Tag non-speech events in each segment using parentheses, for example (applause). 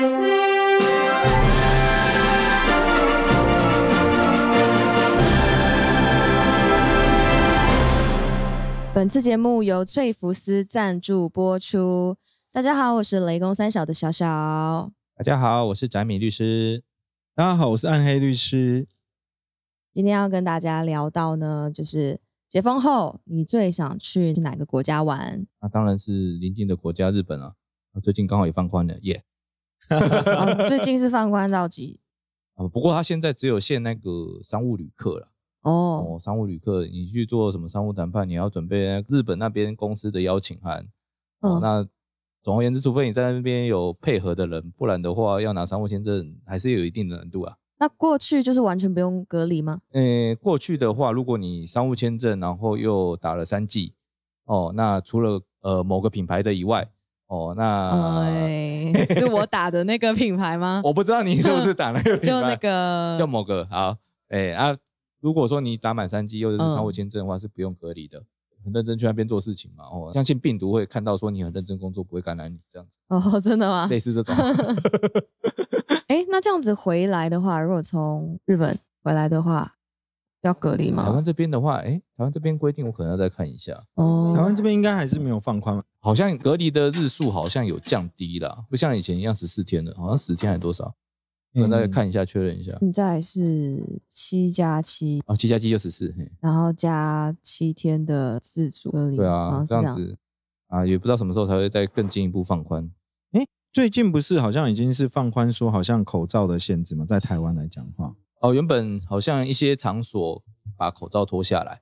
本次节目由翠福斯赞助播出。大家好，我是雷公三小的小小。大家好，我是翟米律师。大家好，我是暗黑律师。今天要跟大家聊到呢，就是解封后你最想去哪个国家玩？那当然是邻近的国家日本啊。最近刚好也放宽了，耶、哦最近是放宽到几？(laughs) 啊，不过他现在只有限那个商务旅客了。哦，哦，商务旅客，你去做什么商务谈判，你要准备日本那边公司的邀请函。哦，嗯那总而言之，除非你在那边有配合的人，不然的话，要拿商务签证还是有一定的难度啊。那过去就是完全不用隔离吗？呃，过去的话，如果你商务签证，然后又打了三剂，哦，那除了呃某个品牌的以外，哦，那、哎，是我打的那个品牌吗？(laughs) 我不知道你是不是打那个品牌，就那个叫某个好，哎、啊，如果说你打满三剂又是商务嗯签证的话，是不用隔离的，很认真去那边做事情嘛。哦，相信病毒会看到说你很认真工作，不会感染你这样子，哦，真的吗？类似这种。(laughs) (laughs) 哎，那这样子回来的话，如果从日本回来的话，要隔离吗台湾吗？这边的话，哎、台湾这边规定我可能要再看一下，哦，台湾这边应该还是没有放宽，好像隔离的日数好像有降低了，不像以前一样十四天了，好像十天还多少？可能再嗯看一下确认一下。现在是七加七，哦，七加七就十四，然后加七天的自主隔离，对，啊是这样。子啊，也不知道什么时候才会再更进一步放宽。最近不是好像已经是放宽说好像口罩的限制嘛，在台湾来讲的话，哦，原本好像一些场所把口罩脱下来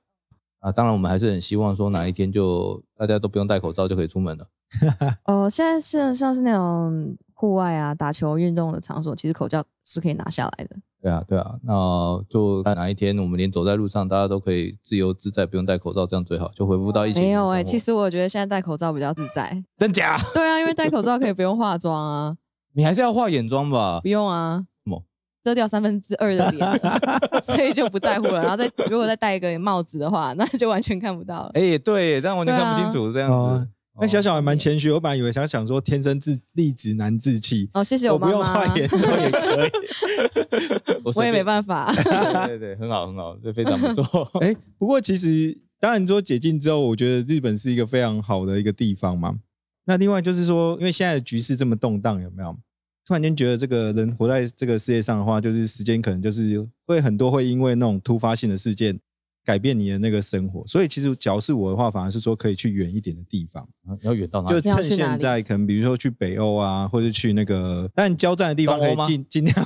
啊，当然我们还是很希望说哪一天就大家都不用戴口罩就可以出门了。(laughs) 哦，现在是像是那种户外啊、打球运动的场所，其实口罩是可以拿下来的。对啊，对啊，那就看哪一天我们连走在路上大家都可以自由自在，不用戴口罩，这样最好，就恢复到疫情。没有哎、哎、其实我觉得现在戴口罩比较自在。真假？(laughs) 对啊，因为戴口罩可以不用化妆啊，(laughs) 你还是要化眼妆吧不？用啊遮掉三分之二的脸，(laughs) 所以就不在乎了。然后再如果再戴一个帽子的话，那就完全看不到了。哎、对，这样完全看不清楚，这样子。哦那小小还蛮哦谦虚，我本来以为想想说天生自丽质难自弃，哦，谢谢我我不用画眼妆也可以。(laughs) 我也没。办法。(laughs) 对对对，很好很好，这非常不错。哎，不过其实当然说解禁之后，我觉得日本是一个非常好的一个地方嘛。那另外就是说，因为现在的局势这么动荡，有没有？突然间觉得这个人活在这个世界上的话，就是时间可能就是会很多会因为那种突发性的事件改变你的那个生活。所以其实假如是我的话，反而是说可以去远一点的地方，你要远到哪就里？就趁现在可能比如说去北欧啊，或者去那个，但交战的地方可以尽尽量。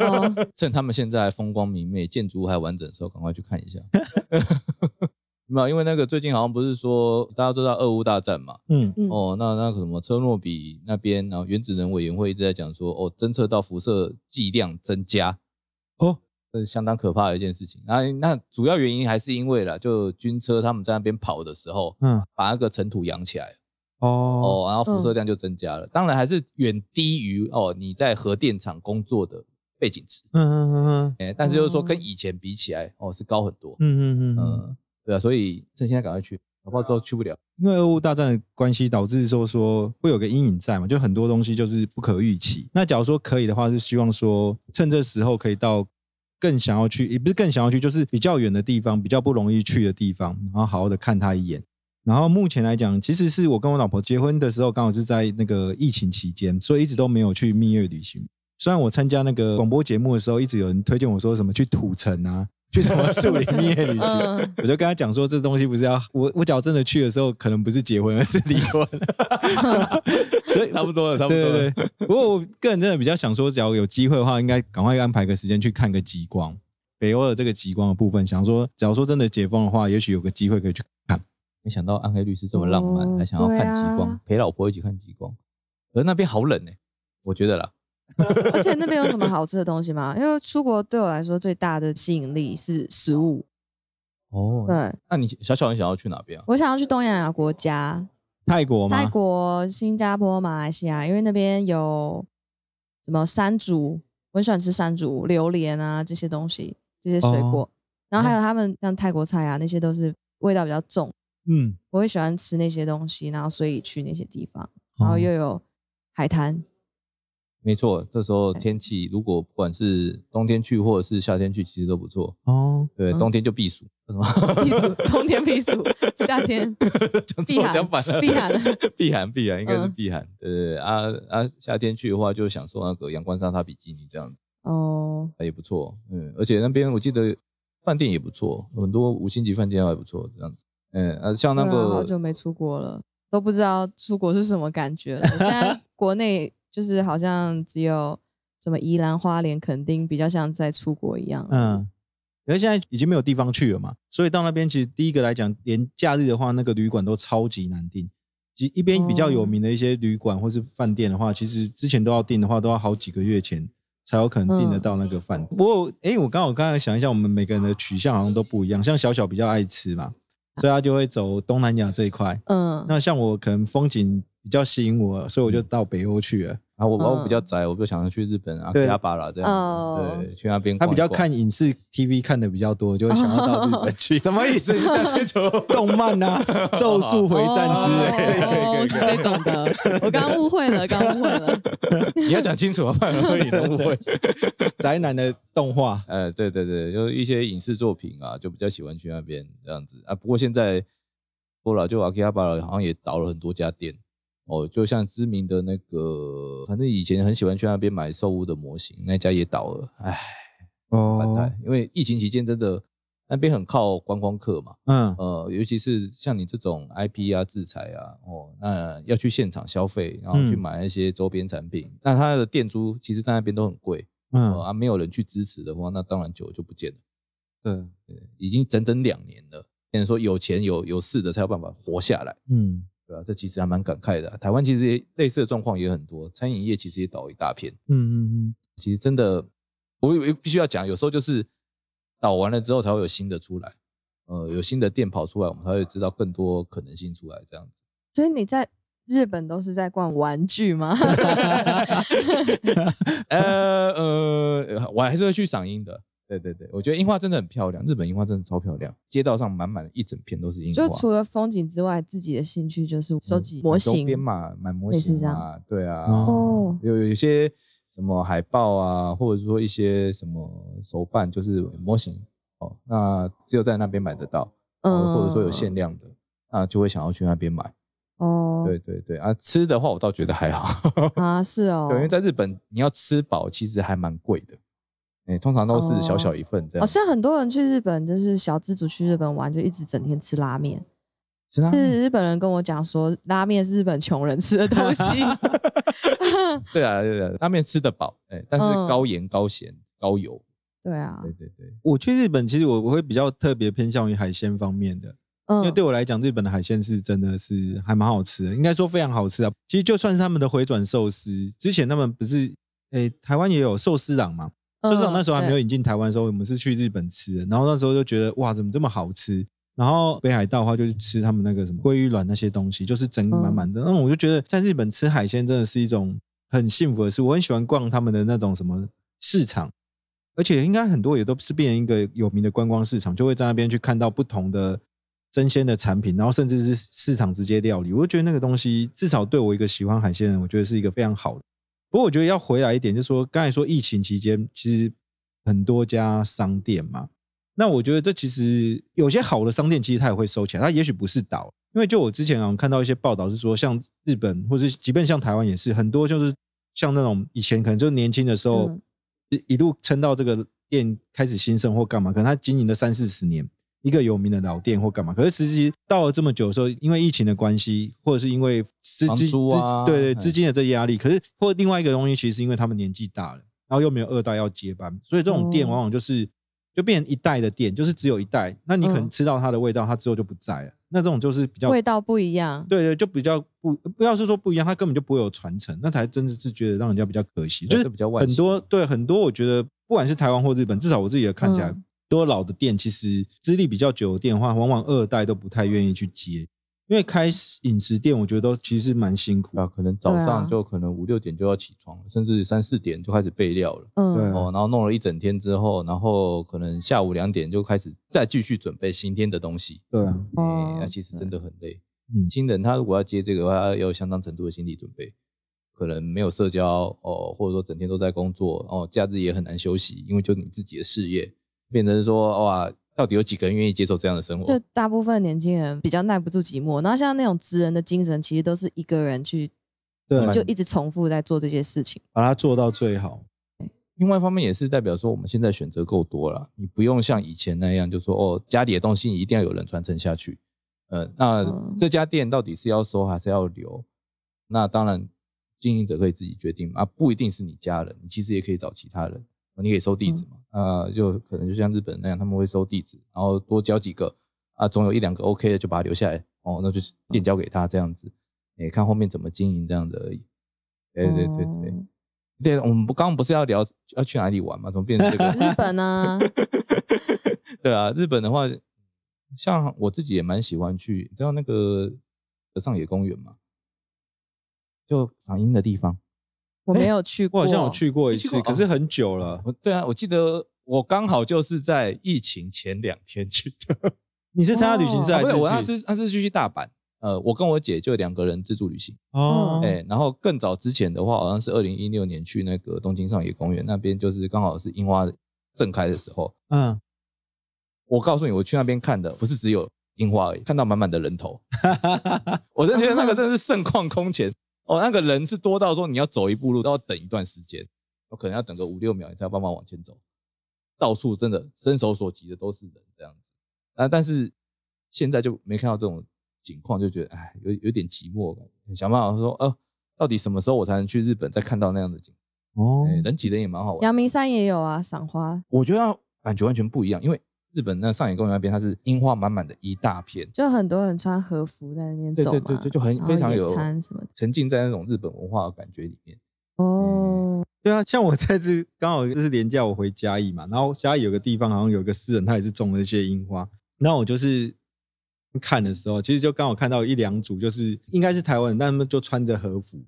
哦，趁他们现在风光明媚、建筑物还完整的时候，赶快去看一下。没有，因为那个最近好像不是说大家都知道俄乌大战嘛？嗯，嗯，哦，那那个什么车诺比那边，然后原子能委员会一直在讲说，哦，侦测到辐射剂量增加，哦，这是相当可怕的一件事情。那那主要原因还是因为啦，就军车他们在那边跑的时候，嗯，把那个尘土扬起来。哦，哦，然后辐射量就增加了。当然还是远低于哦你在核电厂工作的背景值，嗯嗯嗯嗯哎，但是就是说哦跟以前比起来，哦是高很多。嗯嗯嗯嗯、嗯，对啊，所以趁现在赶快去，搞不好之后去不了。因为俄乌大战的关系，导致说说会有个阴影在嘛，就很多东西就是不可预期。那假如说可以的话，是希望说趁这时候可以到更想要去，也不是更想要去，就是比较远的地方，比较不容易去的地方，然后好好的看他一眼。然后目前来讲，其实是我跟我老婆结婚的时候，刚好是在那个疫情期间，所以一直都没有去蜜月旅行。虽然我参加那个广播节目的时候，一直有人推荐我说什么去土城啊，去什么树林蜜月旅行，嗯我就跟他讲说，这东西不是要我我假如真的去的时候，可能不是结婚，而是离婚。(laughs) 所以差不多了，差不多了。对对对。不过我个人真的比较想说，只要有机会的话，应该赶快安排个时间去看个极光。北欧的这个极光的部分，想说，假如说真的解封的话，也许有个机会可以去看。没想到暗黑律师这么浪漫，哦还想要看极光，啊陪老婆一起看极光。而那边好冷呢、我觉得啦。(laughs) 而且那边有什么好吃的东西吗？因为出国对我来说最大的吸引力是食物。哦，对那你小小你想要去哪边啊？我想要去东南亚国家，泰国吗？泰国、新加坡、马来西亚，因为那边有什么山竹，我很喜欢吃山竹、榴莲啊这些东西，这些水果。哦然后还有他们像泰国菜啊，那些都是味道比较重，嗯，我会喜欢吃那些东西，然后所以去那些地方，然后哦又有海滩，没错，这时候天气如果不管是冬天去或者是夏天去，其实都不错。哦，对，嗯冬天就避暑，什么避暑，冬天避暑，夏天 (laughs) 讲错避寒讲反了，避寒 (laughs) 避寒避寒应该是嗯避寒。对对对啊啊，夏天去的话就享受那个阳光沙滩比基尼这样子，哦，也不错。嗯，而且那边我记得饭店也不错，很多五星级饭店还不错，这样子。嗯啊，像那对啊好久没出国了，都不知道出国是什么感觉了。现在国内就是好像只有什么宜兰花莲、垦丁比较像在出国一样。嗯，因为现在已经没有地方去了嘛，所以到那边其实第一个来讲，连假日的话，那个旅馆都超级难订。一一边比较有名的一些旅馆或是饭店的话，其实之前都要订的话，都要好几个月前才有可能订得到那个饭。不过，哎，我刚好刚才想一下，我们每个人的取向好像都不一样。像小小比较爱吃嘛，所以他就会走东南亚这一块。嗯，那像我可能风景比较吸引我，所以我就到北欧去了。啊，我我比较嗯宅，我就想要去日本啊，对阿亚巴拉这样对，去那边他比较。看影视 TV 看的比较多，就会想要到日本去。(laughs) 什么意思？你讲清楚。(laughs) 动漫啊，《咒术回战》之类的。哦，是这种的，我刚刚误会了，刚刚误会了。你要讲清楚啊，不然会引人误会。宅男的动画，呃，对对对，就一些影视作品啊，就比较喜欢去那边这样子啊。不过现在说了，就阿基亚巴好像也倒了很多家店哦，就像知名的那个，反正以前很喜欢去那边买兽屋的模型，那家也倒了，唉，反态。因为疫情期间真的那边很靠观光客嘛，嗯呃，尤其是像你这种 IP 啊、制裁啊，哦，那要去现场消费，然后去嗯买一些周边产品，那它的店租其实在那边都很贵，呃嗯，啊，没有人去支持的话，那当然酒就不见了。对，对，已经整整两年了。变成说有钱有有势的才有办法活下来，嗯对啊、这其实还蛮感慨的啊、台湾其实也类似的状况也很多，餐饮业其实也倒一大片。嗯嗯嗯，其实真的，我我必须要讲，有时候就是倒完了之后才会有新的出来，呃，有新的店跑出来，我们才会知道更多可能性出来，这样子。所以你在日本都是在逛玩具吗？(laughs) 呃呃，我还是会去赏樱的。对对对，我觉得樱花真的很漂亮，日本樱花真的超漂亮，街道上满满的一整片都是樱花。就除了风景之外，自己的兴趣就是收集模型边嘛，买模型啊，对啊，哦有有一些什么海报啊，或者说一些什么手办，就是模型哦，那只有在那边买得到，嗯，或者说有限量的，那就会想要去那边买。哦，对对对啊，吃的话我倒觉得还好，啊，是哦，对，因为在日本你要吃饱其实还蛮贵的，哎，通常都是小小一份这样。好像很多人去日本就是小资族去日本玩，就一直整天吃拉面。吃拉面，是日本人跟我讲说，拉面是日本穷人吃的东西。(laughs) 对啊对啊，拉面吃得饱，哎，但是嗯高盐高咸高油，对啊，对对对。我去日本，其实我我会比较特别偏向于海鲜方面的，因为嗯，对我来讲，日本的海鲜是真的是还蛮好吃的，应该说非常好吃啊。其实就算是他们的回转寿司，之前他们不是，诶，台湾也有寿司郎嘛，寿司郎那时候还没有引进台湾的时候，我们是去日本吃的，然后那时候就觉得哇，怎么这么好吃？然后北海道的话，就是吃他们那个什么鲑鱼卵那些东西，就是整个满满的。那、我就觉得在日本吃海鲜真的是一种很幸福的事。我很喜欢逛他们的那种什么市场，而且应该很多也都是变成一个有名的观光市场，就会在那边去看到不同的真鲜的产品，然后甚至是市场直接料理。我就觉得那个东西至少对我一个喜欢海鲜的人，我觉得是一个非常好的。不过我觉得要回来一点，就是说刚才说疫情期间，其实很多家商店嘛，那我觉得这其实有些好的商店，其实它也会收起来，它也许不是倒，因为就我之前啊看到一些报道是说，像日本或是即便像台湾也是很多，就是像那种以前可能就是年轻的时候、嗯一一路撑到这个店开始兴盛或干嘛，可能他经营了三四十年。一个有名的老店或干嘛，可是实际到了这么久的时候，因为疫情的关系，或者是因为资金资对对哎资金的这压力，可是或另外一个东西，其实是因为他们年纪大了，然后又没有二代要接班，所以这种店哦往往就是就变成一代的店，就是只有一代，那你可能嗯吃到它的味道，它之后就不在了。那这种就是比较味道不一样。对对，就比较不不要是说不一样，它根本就不会有传承，那才真的是觉得让人家比较可惜。就是比较惋很多对很多，我觉得不管是台湾或日本，至少我自己的看起来，嗯多老的店，其实资历比较久的店的话，往往二代都不太愿意去接，因为开饮食店，我觉得都其实蛮辛苦。啊，可能早上就可能五六点就要起床了，甚至三四点就开始备料了。嗯，对哦，然后弄了一整天之后，然后可能下午两点就开始再继续准备新天的东西。对啊，那其实真的很累。嗯新人他如果要接这个的话，要有相当程度的心理准备。可可能没有社交哦，或者说整天都在工作哦，假日也很难休息，因为就你自己的事业，变成说哇，到底有几个人愿意接受这样的生活？就大部分年轻人比较耐不住寂寞，然后像那种职人的精神，其实都是一个人去，对，就一直重复在做这些事情。把它做到最好。另外一方面也是代表说，我们现在选择够多了，你不用像以前那样，就说哦，家里的东西一定要有人传承下去。呃，那嗯这家店到底是要收还是要留？那当然，经营者可以自己决定，啊，不一定是你家人，你其实也可以找其他人，你可以收地址嘛，啊，就可能就像日本那样，他们会收地址，然后多交几个，啊，总有一两个 OK 的就把它留下来，哦，那就是店交给他这样子，也看后面怎么经营这样子而已。对对对对。哦对，我们不刚刚不是要聊要去哪里玩嘛？怎么变成这个？日本呢？(laughs) 对啊，日本的话，像我自己也蛮喜欢去，你知道那个上野公园嘛？就赏樱的地方。我没有去过，我好像有去过一次，可是很久了。我对啊，我记得我刚好就是在疫情前两天去的。你是参加旅行社啊不是，还是我那是那是去大阪。呃，我跟我姐就两个人自助旅行。哦，哎、然后更早之前的话，好像是二零一六年去那个东京上野公园那边，就是刚好是樱花盛开的时候。嗯，我告诉你，我去那边看的不是只有樱花而已，看到满满的人头。(laughs) 我真的觉得那个真的是盛况空前哦，那个人是多到说你要走一步路都要等一段时间，我可能要等个五六秒你才有办法往前走。到处真的伸手所及的都是人这样子啊，但是现在就没看到这种景况，就觉得哎，有有点寂寞感，想办法说，呃，到底什么时候我才能去日本再看到那样的景？哦哎，人挤人也蛮好玩的。阳明山也有啊，赏花我觉得感觉完全不一样，因为日本那上野公园那边它是樱花满满的一大片，就很多人穿和服在那边走嘛，对对对，就很非常有什么。沉浸在那种日本文化的感觉里面。哦，对啊，像我这次刚好就是连假我回嘉义嘛，然后嘉义有个地方好像有个私人，他也是种了一些樱花，那我就是看的时候，其实就刚好看到一两组，就是应该是台湾人，但他们就穿着和服，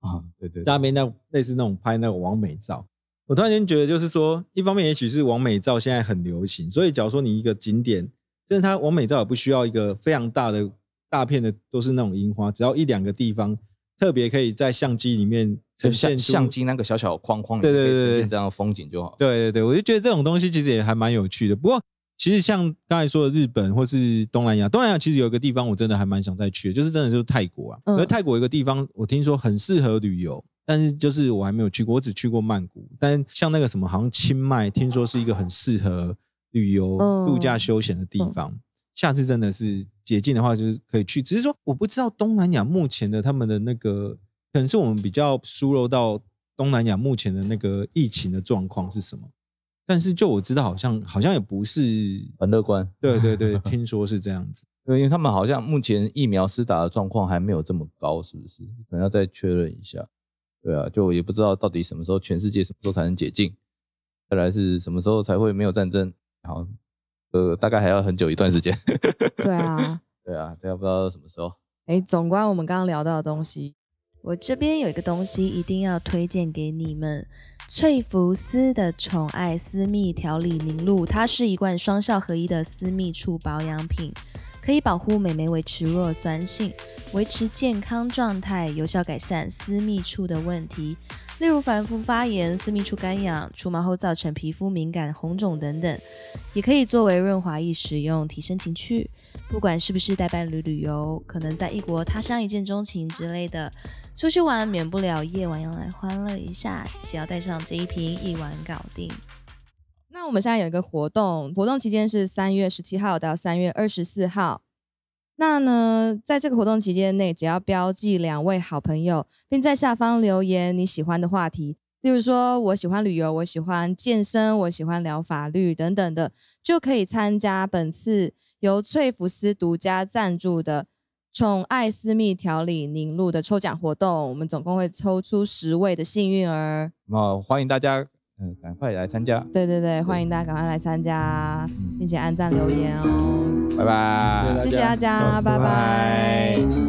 啊，对对在那边那类似那种拍那个完美照。我突然间觉得，就是说，一方面也许是完美照现在很流行，所以假如说你一个景点，真的它完美照也不需要一个非常大的大片的都是那种樱花，只要一两个地方特别可以在相机里面呈现出相机那个小小的框框里对面呈现这样的风景就好。对对对，我就觉得这种东西其实也还蛮有趣的。不过，其实像刚才说的日本或是东南亚，东南亚其实有一个地方我真的还蛮想再去的，就是真的就是泰国啊。嗯而泰国有一个地方我听说很适合旅游，但是就是我还没有去过，我只去过曼谷。但像那个什么，好像清迈，听说是一个很适合旅游、嗯度假休闲的地方。下次真的是解禁的话，就是可以去。只是说我不知道东南亚目前的他们的那个，可能是我们比较疏漏到东南亚目前的那个疫情的状况是什么。但是就我知道，好像好像也不是，很乐观。对对对，听说是这样子。对，因为他们好像目前疫苗施打的状况还没有这么高，是不是？可能要再确认一下。对啊，就也不知道到底什么时候全世界什么时候才能解禁，再来是什么时候才会没有战争。好，呃，大概还要很久一段时间。对啊，(laughs) 对啊，这要不知道什么时候。哎，总观我们刚刚聊到的东西，我这边有一个东西一定要推荐给你们，翠芙丝的宠爱私密调理凝露，它是一罐双效合一的私密处保养品，可以保护美眉维持弱酸性，维持健康状态，有效改善私密处的问题，例如反复发炎、私密处干痒、除毛后造成皮肤敏感、红肿等等，也可以作为润滑液使用，提升情趣。不管是不是带伴侣旅游，可能在异国他乡一见钟情之类的，出去玩免不了夜晚要来欢乐一下，只要带上这一瓶，一晚搞定。我们现在有一个活动，活动期间是三月十七号到三月二十四号。那呢，在这个活动期间内，只要标记两位好朋友，并在下方留言你喜欢的话题，例如说我喜欢旅游，我喜欢健身，我喜欢聊法律等等的，就可以参加本次由翠福斯独家赞助的宠爱私密调理凝露的抽奖活动。我们总共会抽出十位的幸运儿。那欢迎大家，嗯、赶快来参加，对对对，欢迎大家赶快来参加，并且按赞留言哦。拜拜。谢谢大家，拜拜